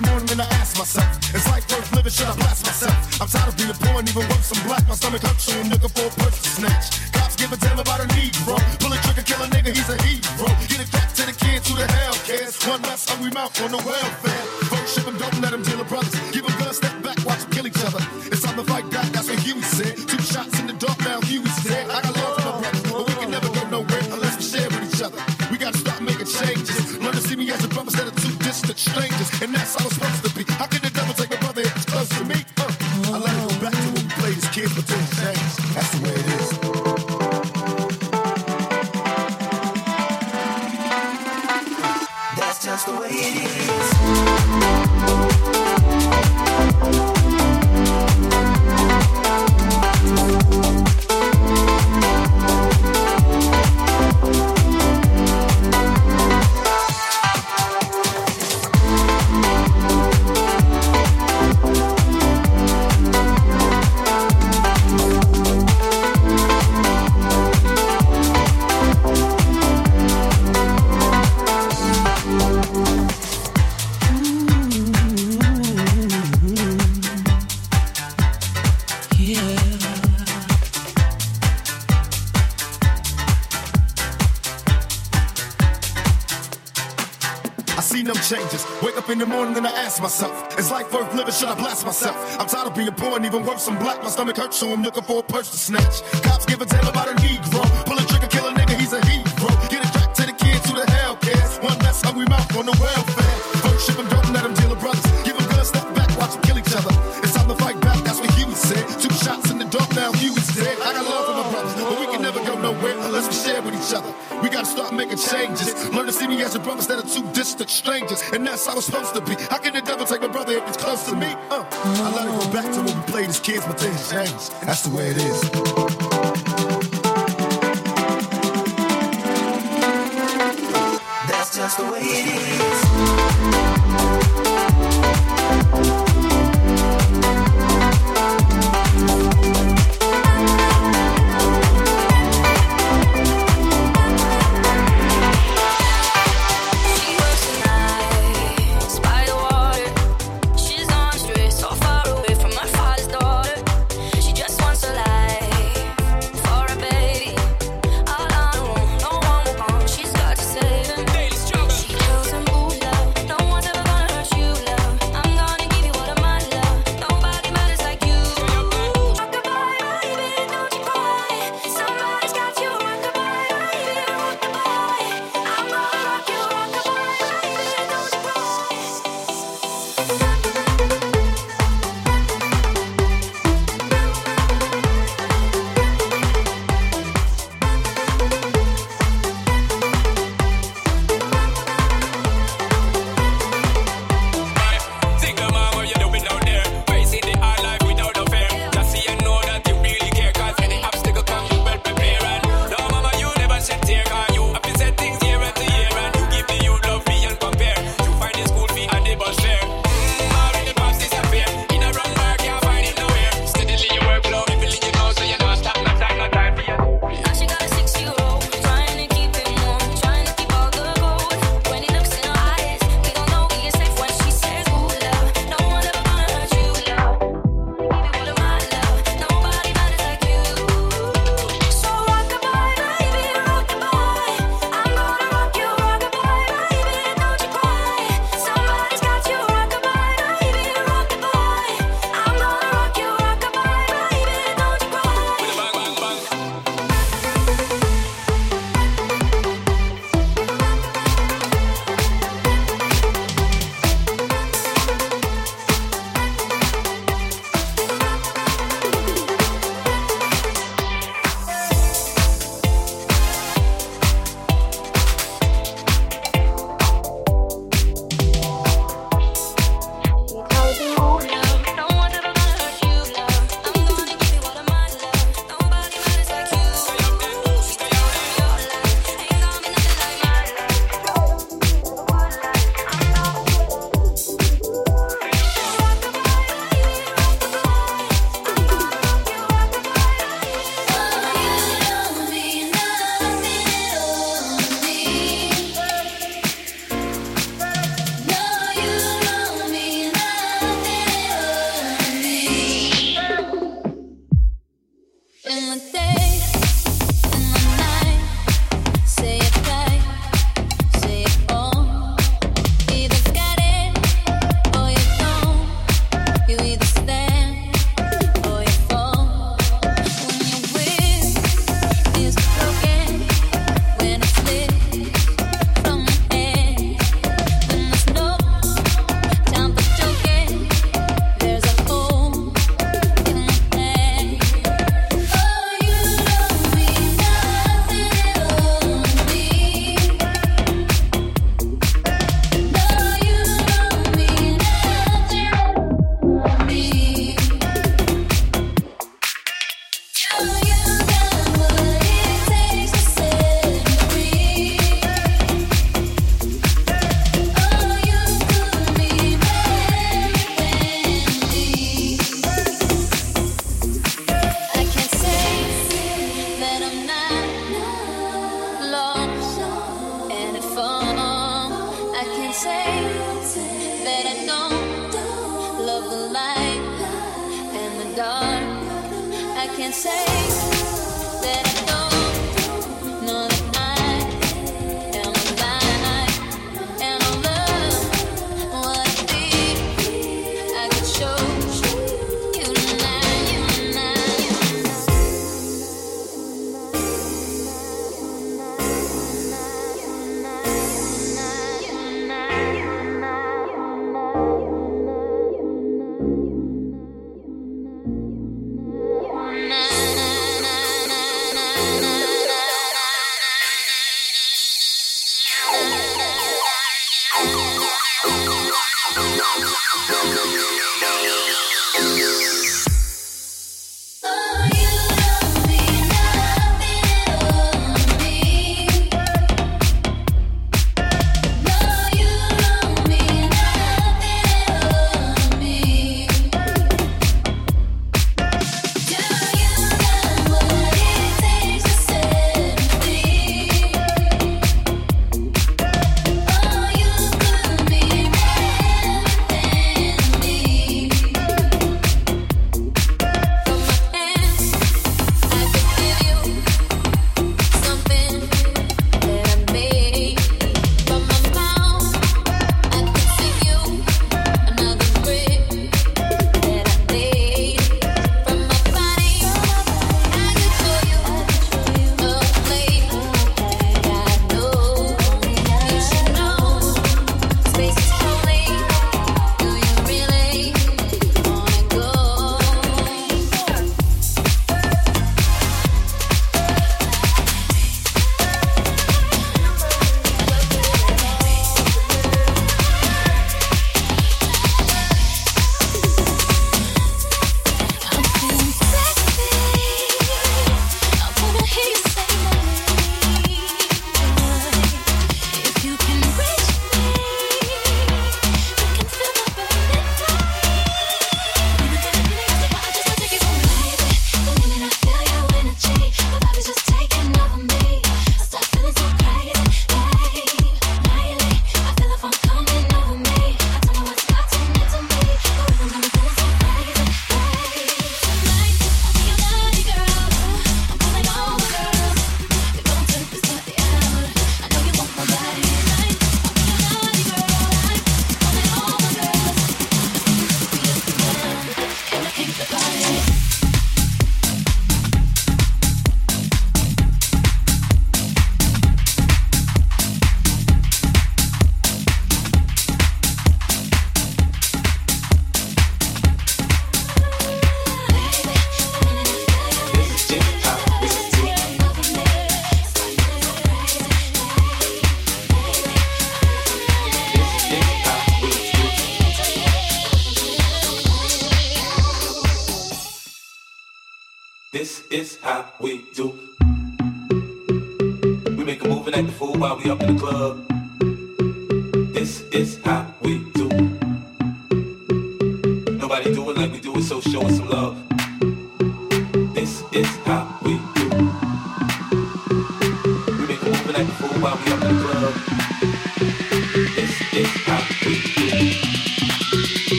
the morning and I ask myself, is life worth living? Should I blast myself? I'm tired of being poor and even worse, I'm black. My stomach hurts, so I'm looking for a purse to snatch. Cops give a damn about a Negro. Pull a trigger, kill a nigga, he's a hero. Get it back to the kids, who the hell cares? One less hungry mouth on the well myself, is life worth living? Should I blast myself? I'm tired of being poor and even worse, I'm black. My stomach hurts, so I'm looking for a purse to snatch.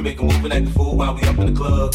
We make a move and act the fool while we up in the club.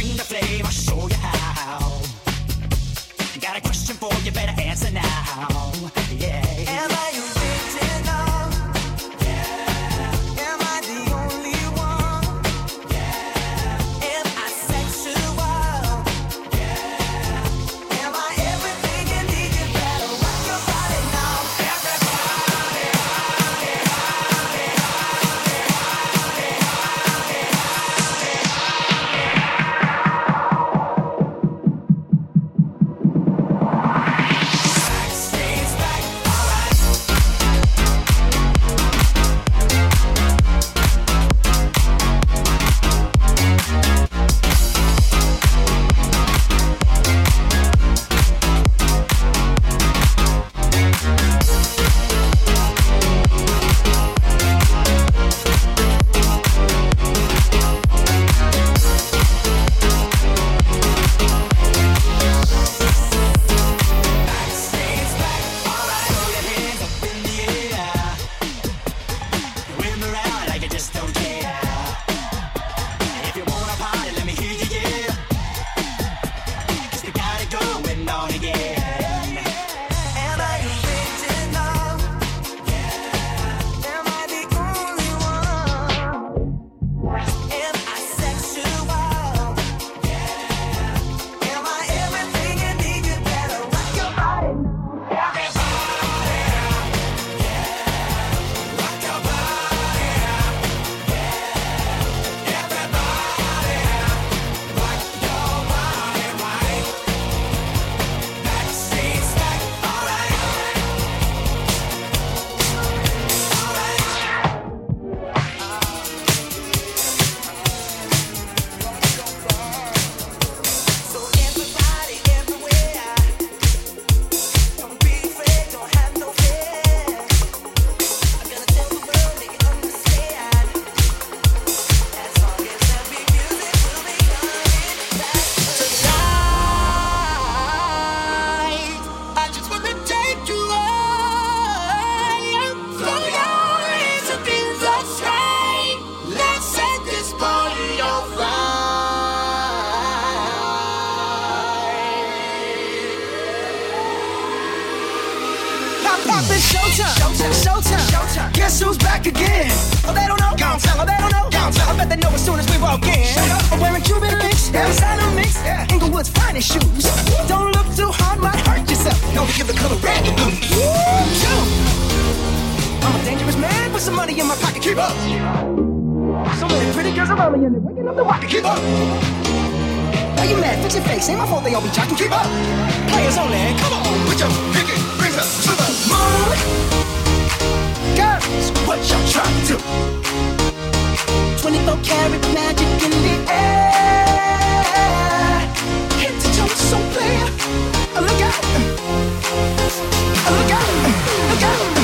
bring the flame, I'll show you how. Got a question for you, better answer now. Yeah. Am I Don't look too hard, might hurt yourself. Don't give the color red blue. I'm a dangerous man some money in my pocket. Keep up. So many pretty girls waking up the. Keep up. Why you mad? Fix your face. They all be. Keep up. Players only. Come on, your what y'all trying to 24 karat magic in the air so clear. Look out! Look out! Look out!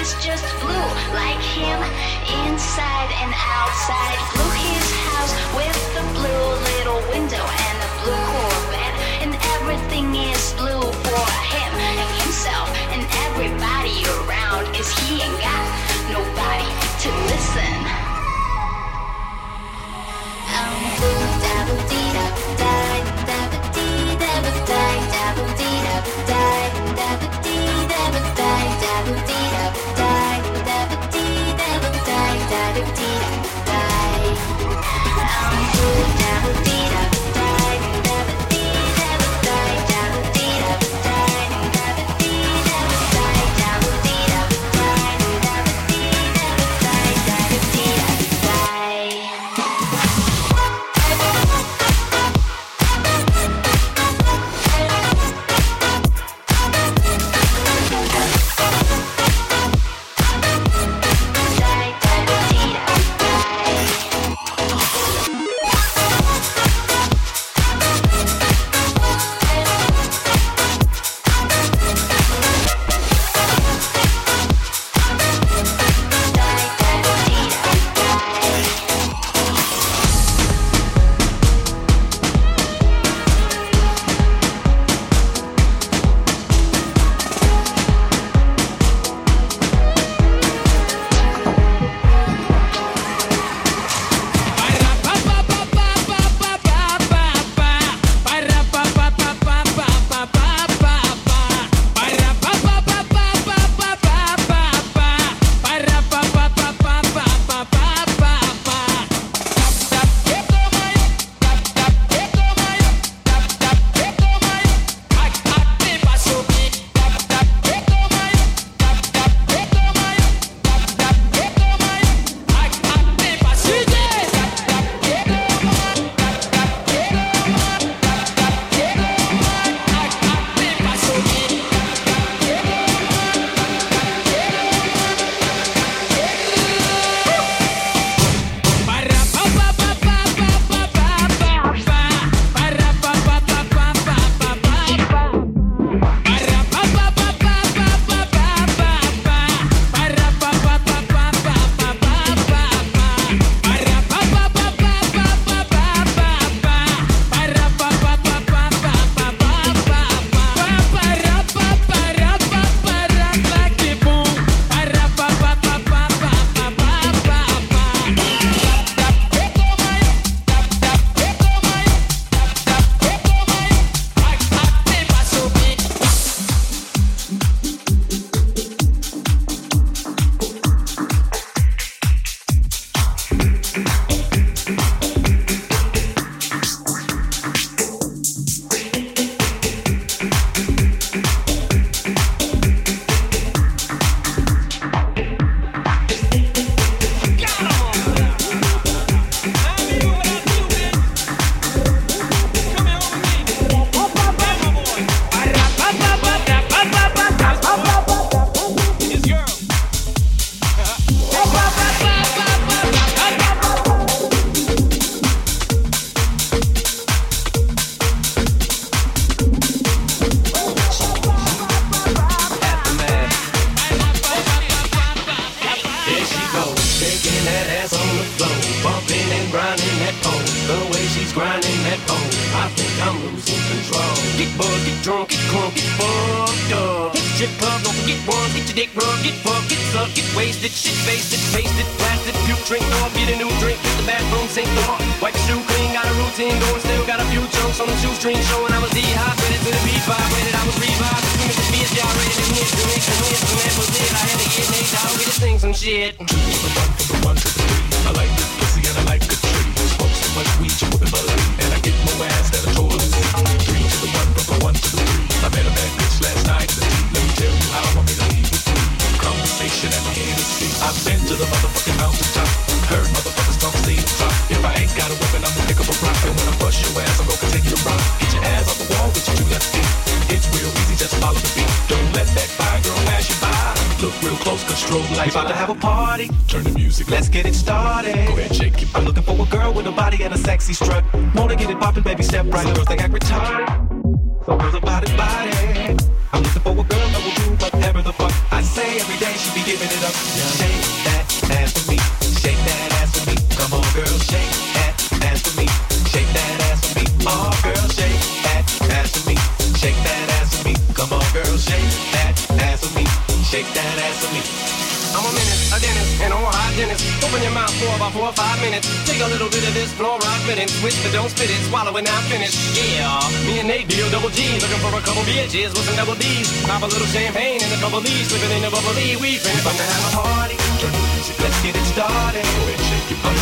It's is just blue, like him, inside and outside. Blue his house with the blue little window and the blue Corvette, and everything is blue for him and himself and everybody around, cause he ain't got nobody to listen.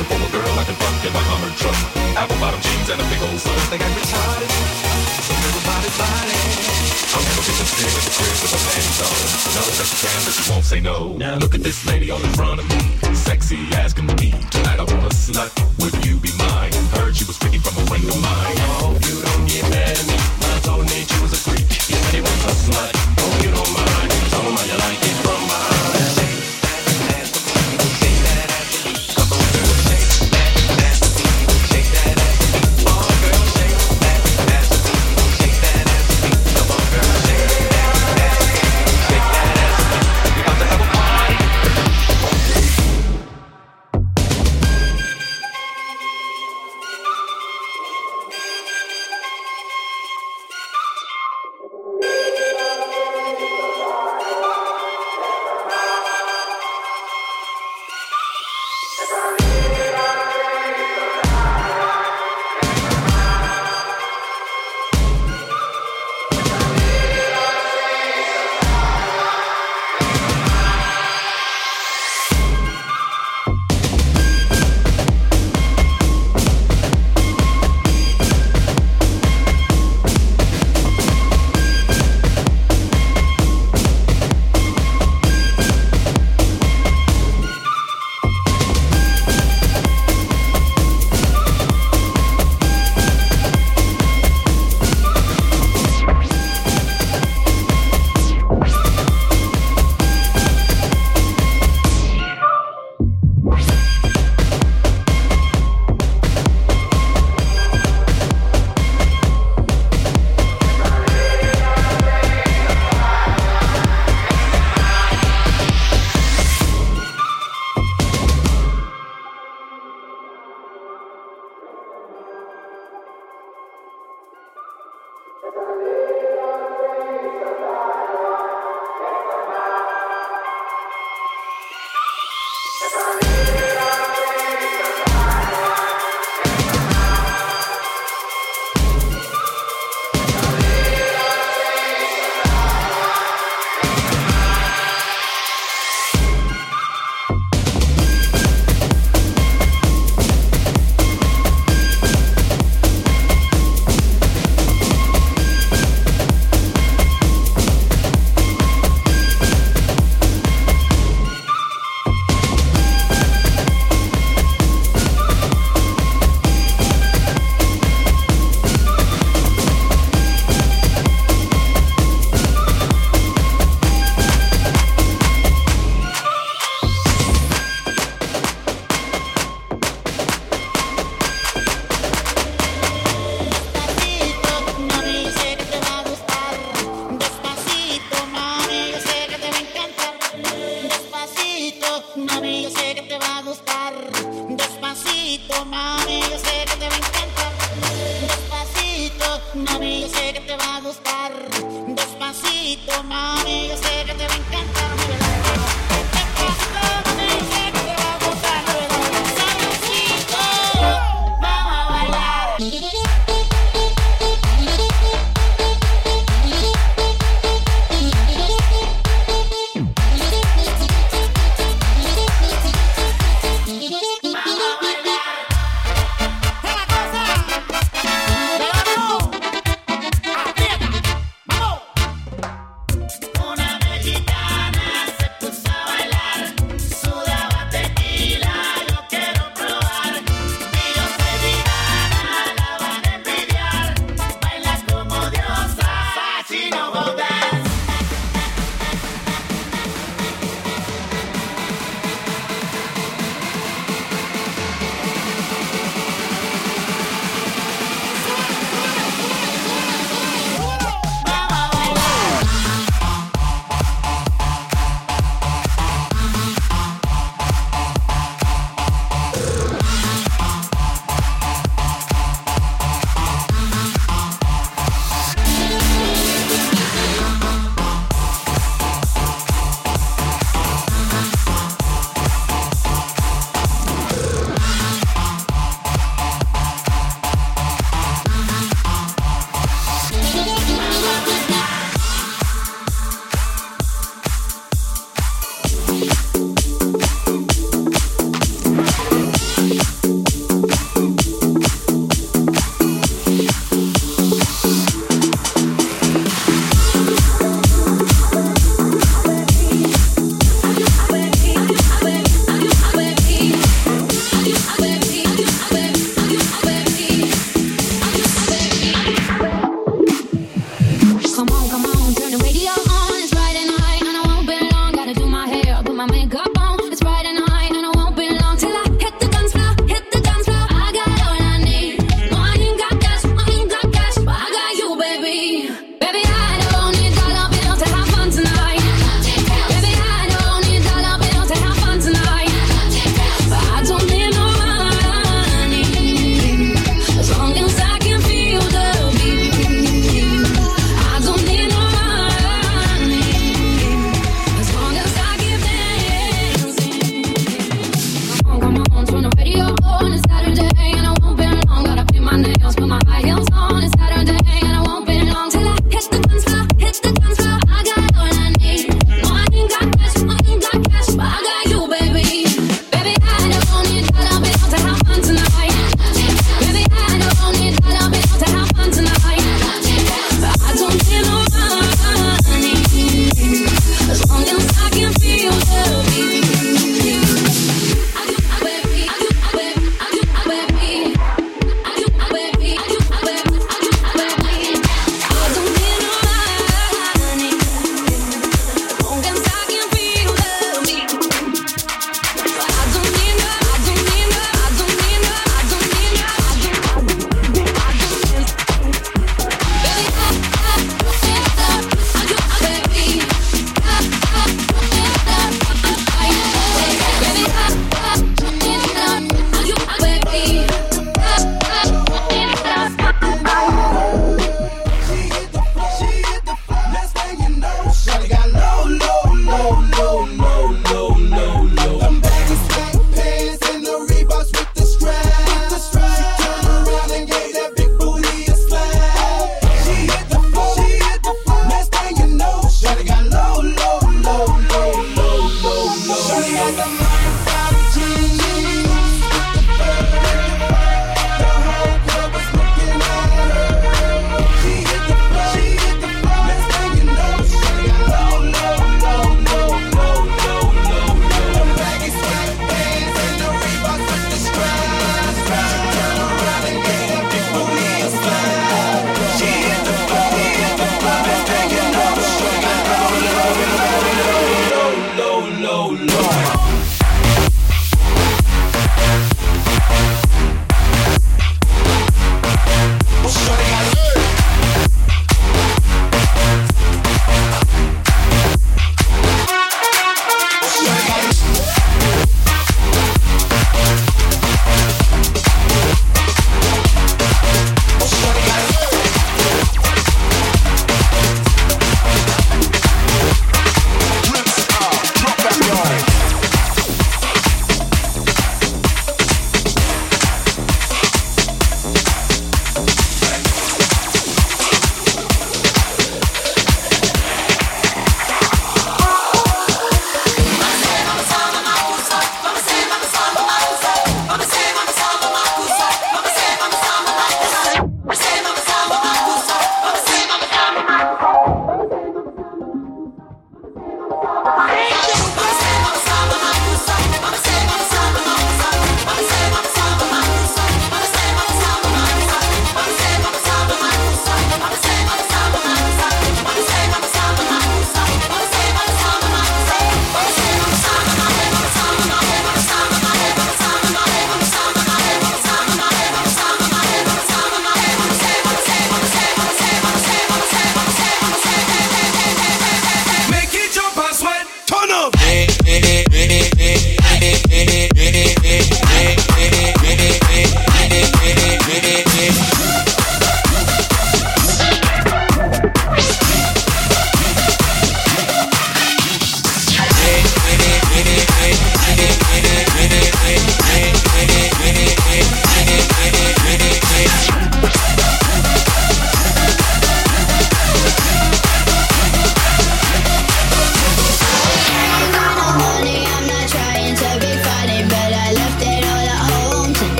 Looking for girl I can fuck in my armored truck. Apple bottom jeans and a big old sun. They got retarded. So everybody body. I'm never getting stick at the crib with a panties on. Know that you can, but you won't say no. Now look at this lady all in front of me. Sexy as can be. Tonight I wanna slut. Would you be mine? Heard she was freaky from a friend of mine.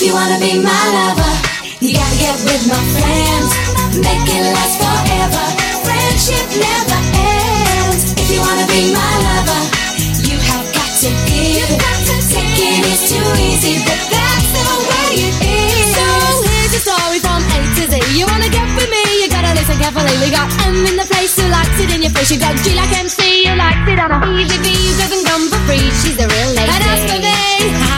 If you wanna be my lover, you gotta get with my friends. Make it last forever. Friendship never ends. If you wanna be my lover, you have got to give. You got to Thinking it's too easy, but that's the way it is. So here's a story from A to Z. You wanna get with me? You gotta listen carefully. We got M in the place who likes it in your face. You got G like MC, you likes it on a EGB who doesn't come for free. She's a real lady. And as for me.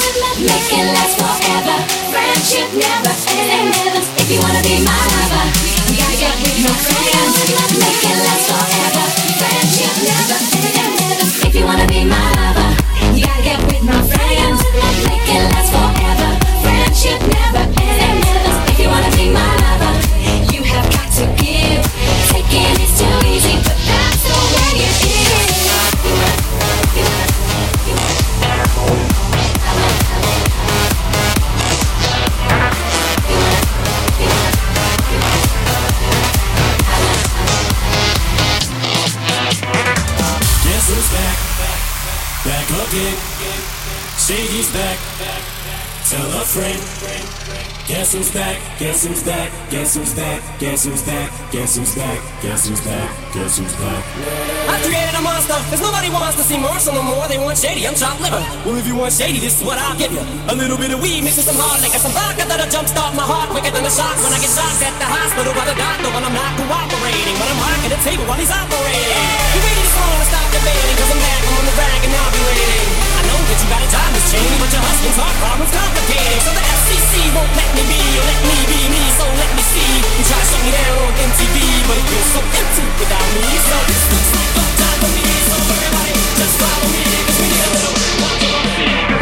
Make it last forever. Friendship never ends. If you wanna be my lover, we gotta get with your friends. Make it last forever. Guess who's back? Guess who's back? Guess who's back? Guess who's back? Guess who's back? Guess who's back? Guess who's back? I created a monster, cause nobody wants to see Marshall no more. They want shady, I'm chopped liver. Well, if you want shady, this is what I'll give you. A little bit of weed, mixing some hard liquor, some vodka that'll jumpstart my heart quicker than the shots when I get shots at the hospital by the doctor when I'm not cooperating. But I'm rocking the table while he's operating. You waiting this long to stop cause I'm I'm on the rag and. I know that you got a time to but your husband's heart problem's complicated. So the FCC won't let me be, let me be me, so let me see. You try to down on MTV, but it feels so empty without me. So no time for me, so everybody just follow we need a little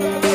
down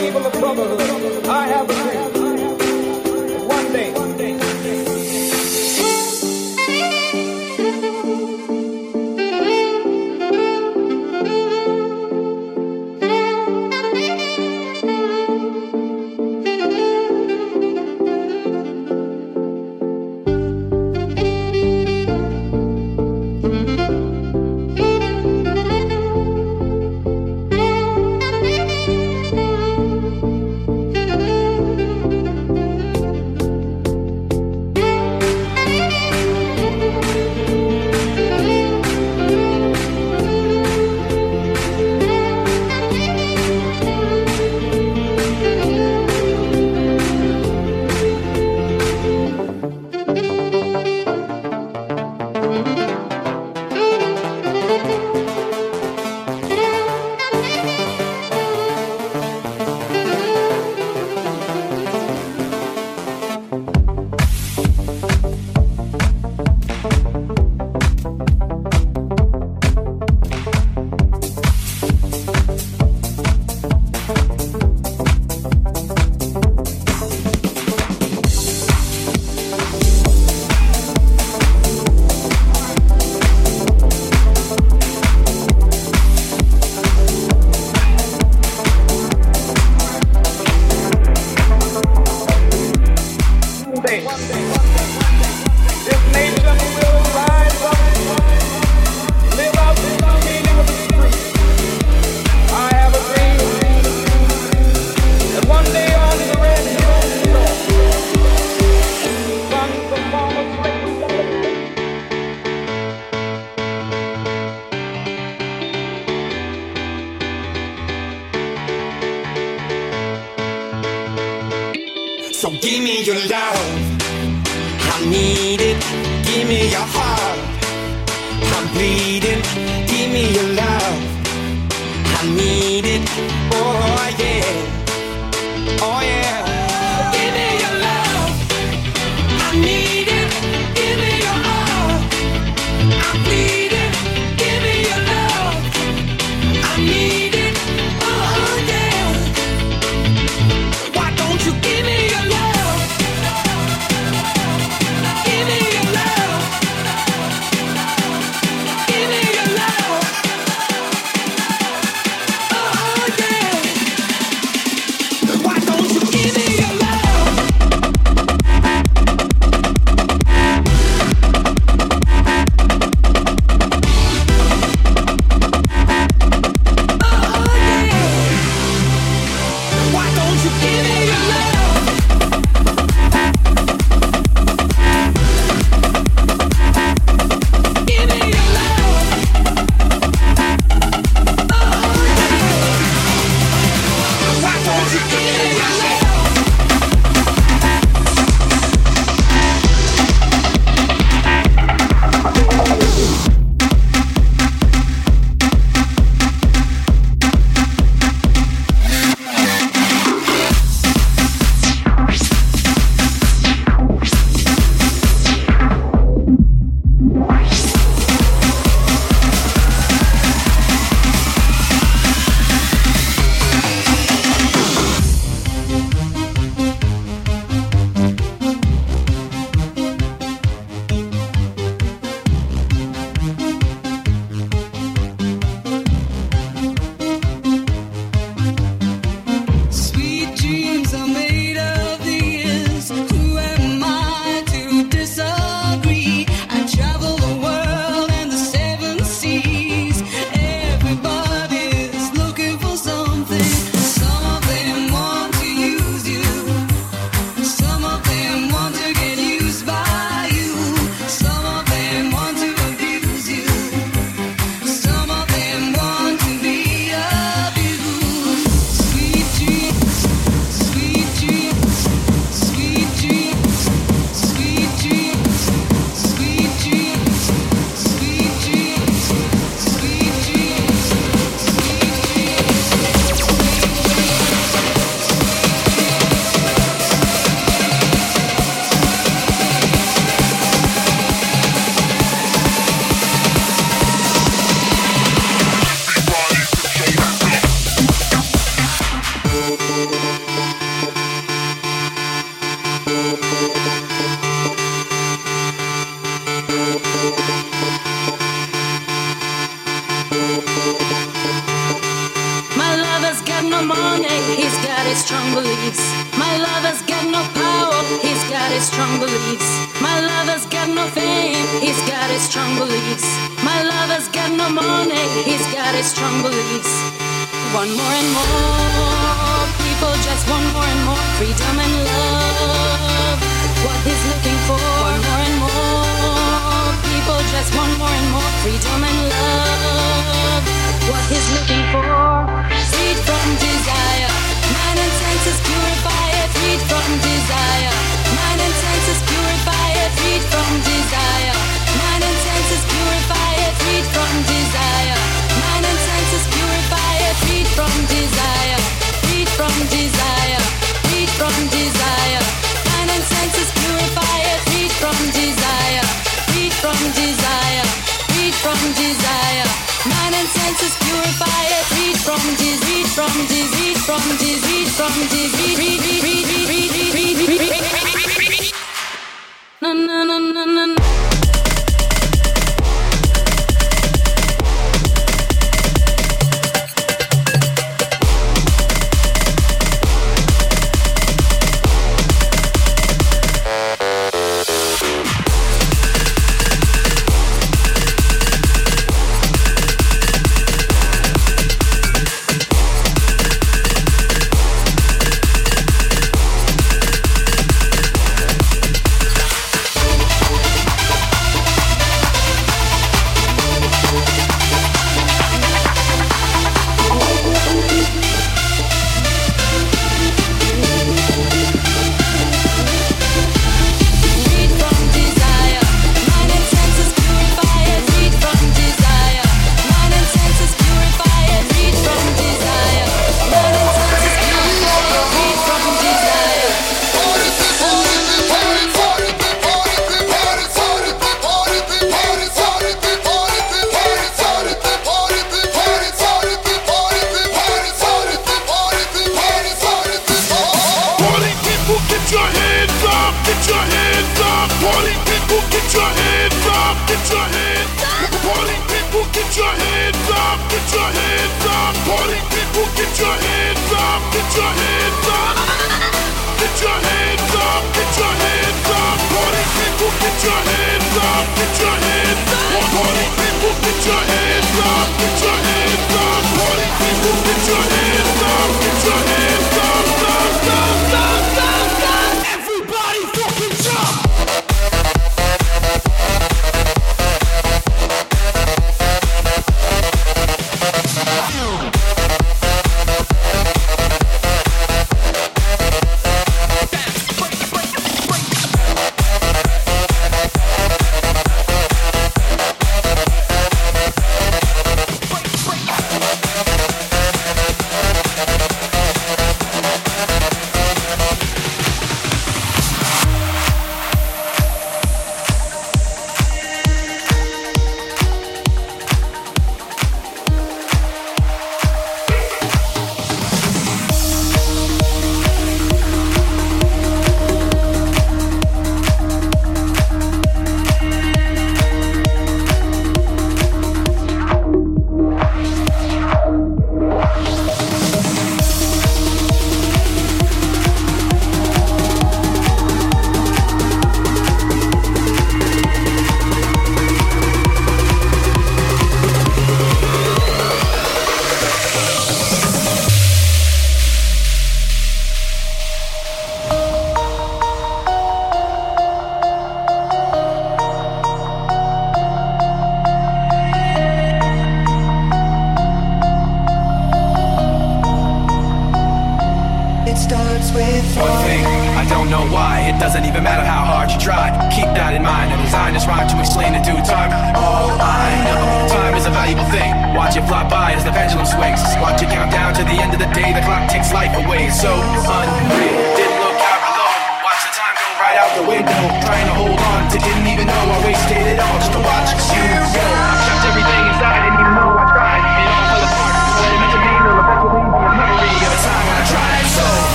did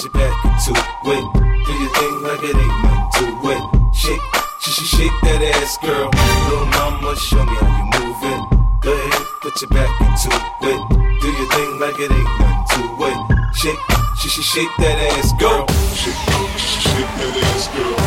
Got your back into it. Do your thing like it ain't nothing to it. Shake, sh- shake that ass, girl. Little mama, show me how you moving. Go ahead, put your back into it. Do your thing like it ain't nothing to it. Shake, sh- shake that ass, girl. Shake, shake that ass, girl.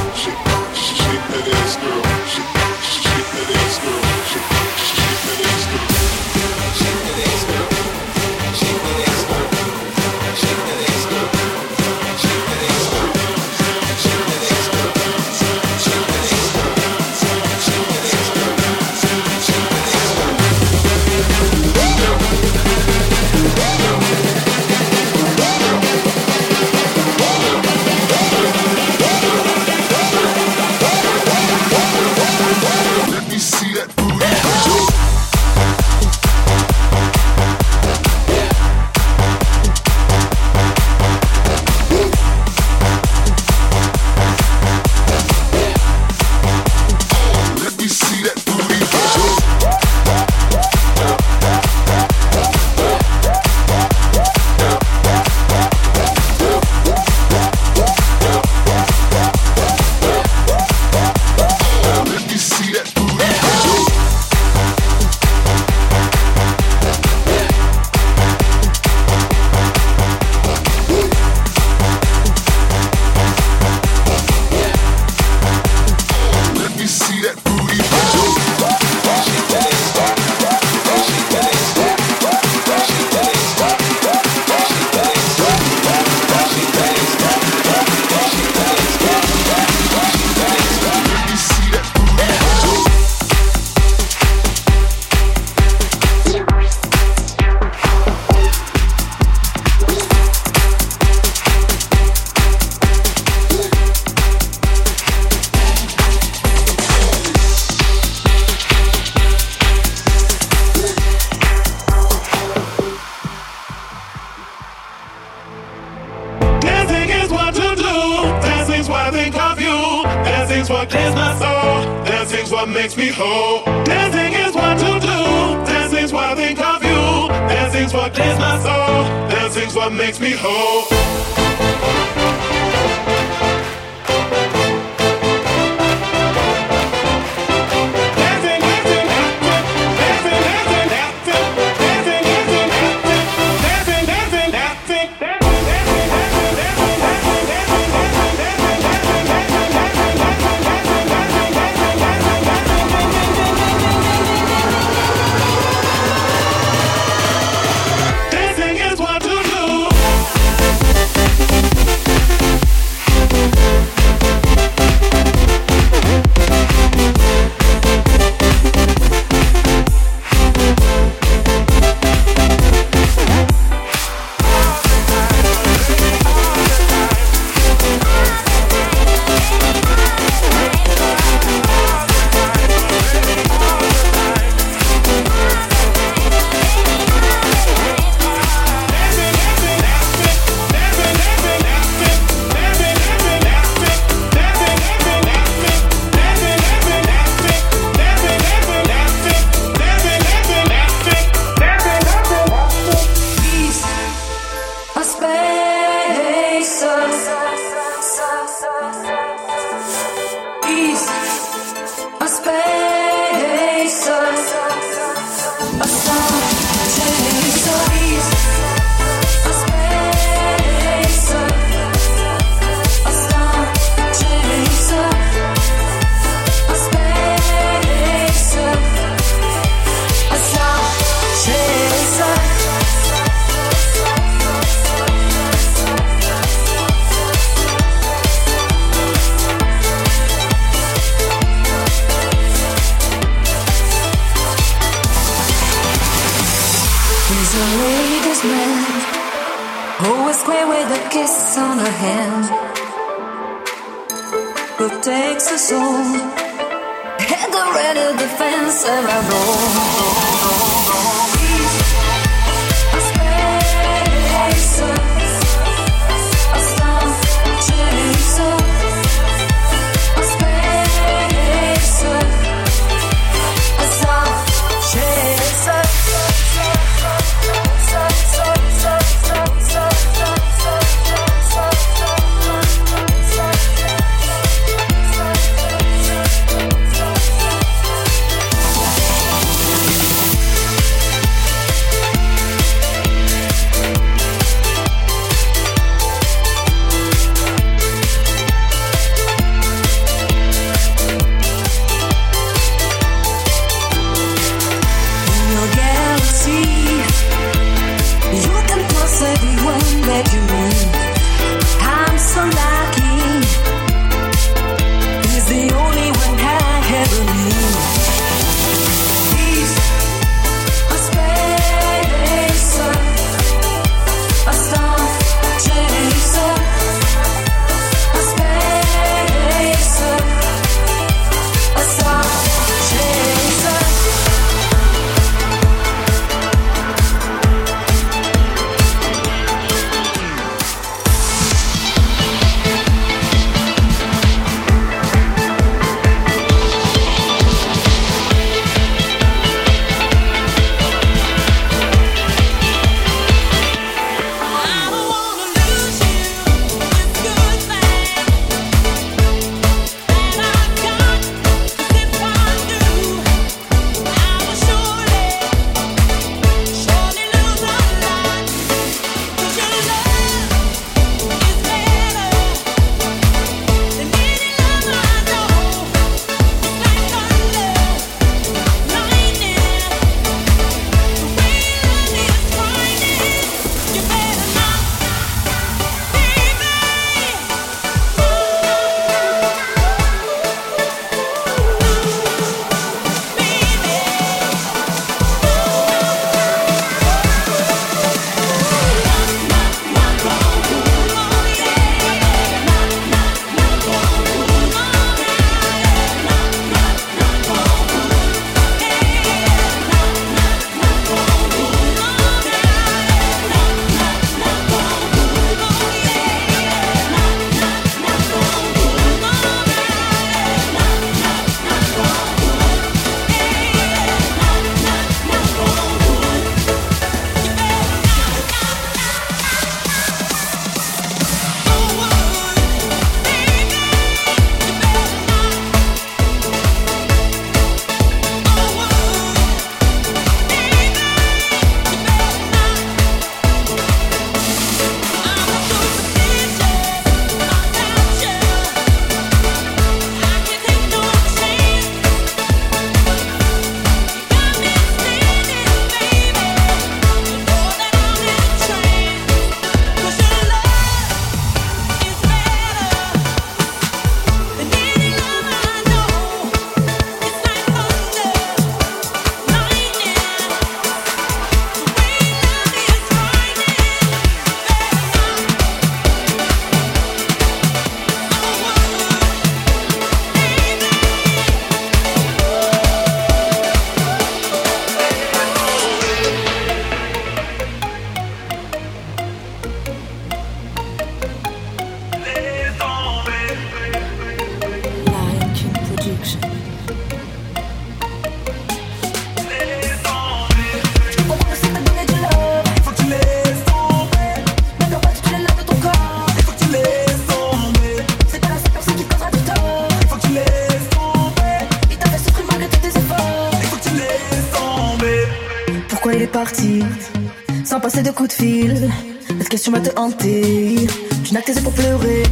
te hanter. Tu n'as que tes yeux pour pleurer.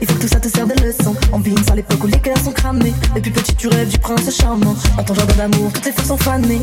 Il faut que tout ça te serve de leçon. On vit à l'époque où les cœurs sont cramés. Depuis petit, tu rêves du prince charmant. En ton jardin d'amour, toutes tes forces sont fanées.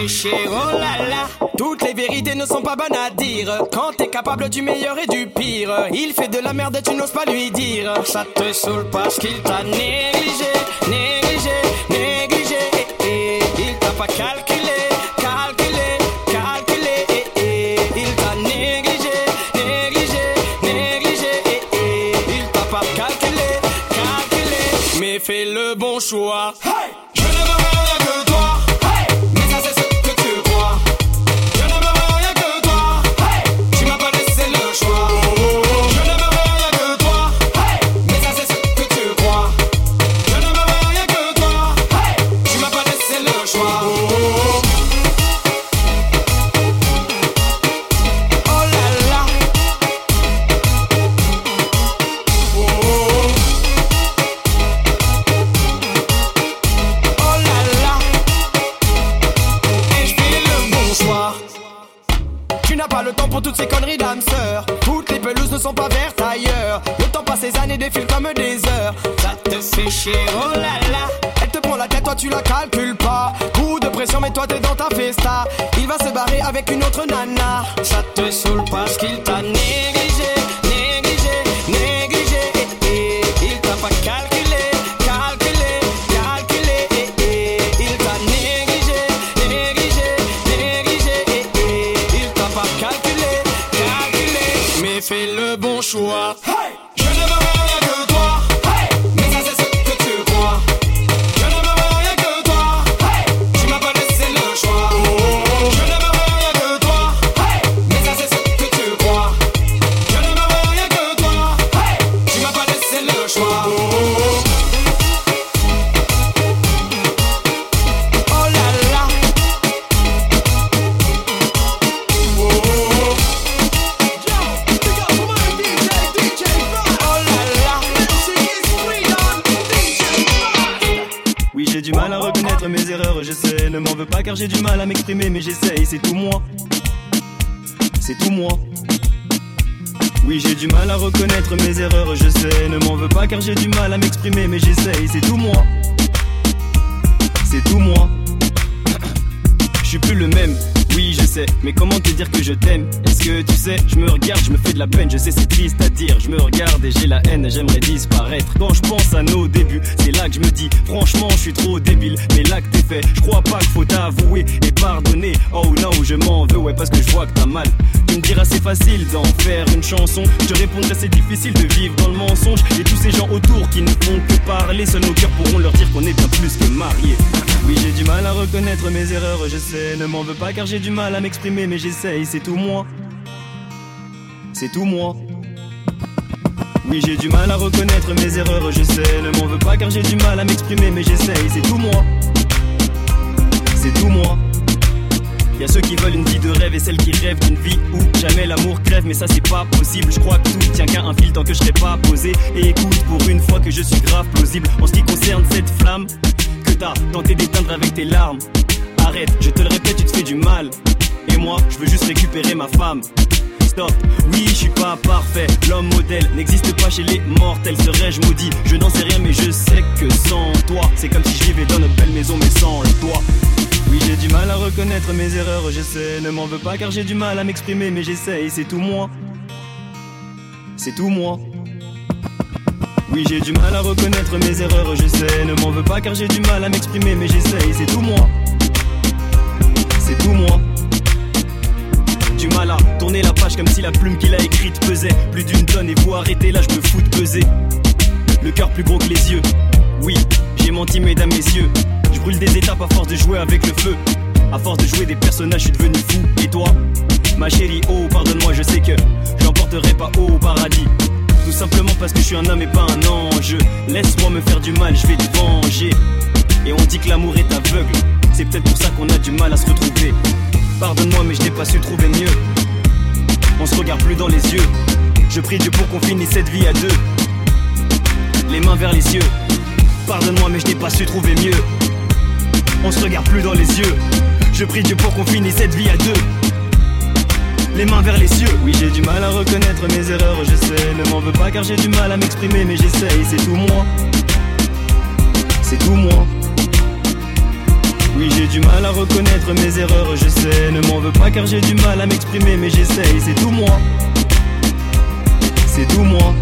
Oh Toutes les vérités ne sont pas bonnes à dire. Quand t'es capable du meilleur et du pire, il fait de la merde et tu n'oses pas lui dire. Ça te saoule parce qu'il t'a négligé, négligé, négligé. Il t'a pas calme avec une autre Je me regarde et j'ai la haine, j'aimerais disparaître. Quand je pense à nos débuts, c'est là que je me dis, franchement, je suis trop débile. Mais là que t'es fait, je crois pas qu'il faut t'avouer et pardonner. Oh non, je m'en veux, ouais, parce que je vois que t'as mal. Tu me diras c'est facile d'en faire une chanson. Je répondrai c'est difficile de vivre dans le mensonge. Et tous ces gens autour qui ne font que parler, seuls nos cœurs pourront leur dire qu'on est bien plus que mariés. Oui, j'ai du mal à reconnaître mes erreurs, je sais. Ne m'en veux pas car j'ai du mal à m'exprimer, mais j'essaye, c'est tout moi. C'est tout moi. Oui, j'ai du mal à reconnaître mes erreurs, je sais. Ne m'en veux pas car j'ai du mal à m'exprimer, mais j'essaye, c'est tout moi. C'est tout moi. Y a ceux qui veulent une vie de rêve et celles qui rêvent d'une vie où jamais l'amour crève, mais ça c'est pas possible. Je crois que tout tient qu'à un fil tant que je serai pas posé. Et écoute pour une fois que je suis grave plausible en ce qui concerne cette flamme que t'as tenté d'éteindre avec tes larmes. Arrête, je te le répète, tu te fais du mal. Et moi, je veux juste récupérer ma femme. Stop, oui, je suis pas parfait. L'homme modèle n'existe pas chez les mortels. Serais-je maudit? Je n'en sais rien, mais je sais que sans toi, c'est comme si je vivais dans notre belle maison, mais sans le toit. Oui, j'ai du mal à reconnaître mes erreurs, je sais. Ne m'en veux pas car j'ai du mal à m'exprimer, mais j'essaye, c'est tout moi. C'est tout moi. Oui, j'ai du mal à reconnaître mes erreurs, je sais. Ne m'en veux pas car j'ai du mal à m'exprimer, mais j'essaye, c'est tout moi. C'est tout moi. Du mal à tourner la page comme si la plume qu'il a écrite pesait plus d'une tonne et vous arrêtez là, je me fous de peser. Le cœur plus gros que les yeux. Oui, j'ai menti, mesdames, messieurs. Je brûle des étapes à force de jouer avec le feu. À force de jouer des personnages, je suis devenu fou. Et toi, ma chérie, oh, pardonne-moi, je sais que j'emporterai pas haut au paradis. Tout simplement parce que je suis un homme et pas un ange. Laisse-moi me faire du mal, je vais te venger. Et on dit que l'amour est aveugle. C'est peut-être pour ça qu'on a du mal à se retrouver. Pardonne-moi, mais je n'ai pas su trouver mieux. On se regarde plus dans les yeux. Je prie Dieu pour qu'on finisse cette vie à deux. Les mains vers les cieux. Pardonne-moi, mais je n'ai pas su trouver mieux. On se regarde plus dans les yeux. Je prie Dieu pour qu'on finisse cette vie à deux. Les mains vers les cieux. Oui, j'ai du mal à reconnaître mes erreurs, je sais. Ne m'en veux pas car j'ai du mal à m'exprimer, mais j'essaye, c'est tout moi. C'est tout moi. Oui, j'ai du mal à reconnaître mes erreurs, je sais. Ne m'en veux pas car j'ai du mal à m'exprimer, mais j'essaye, c'est tout moi. C'est tout moi.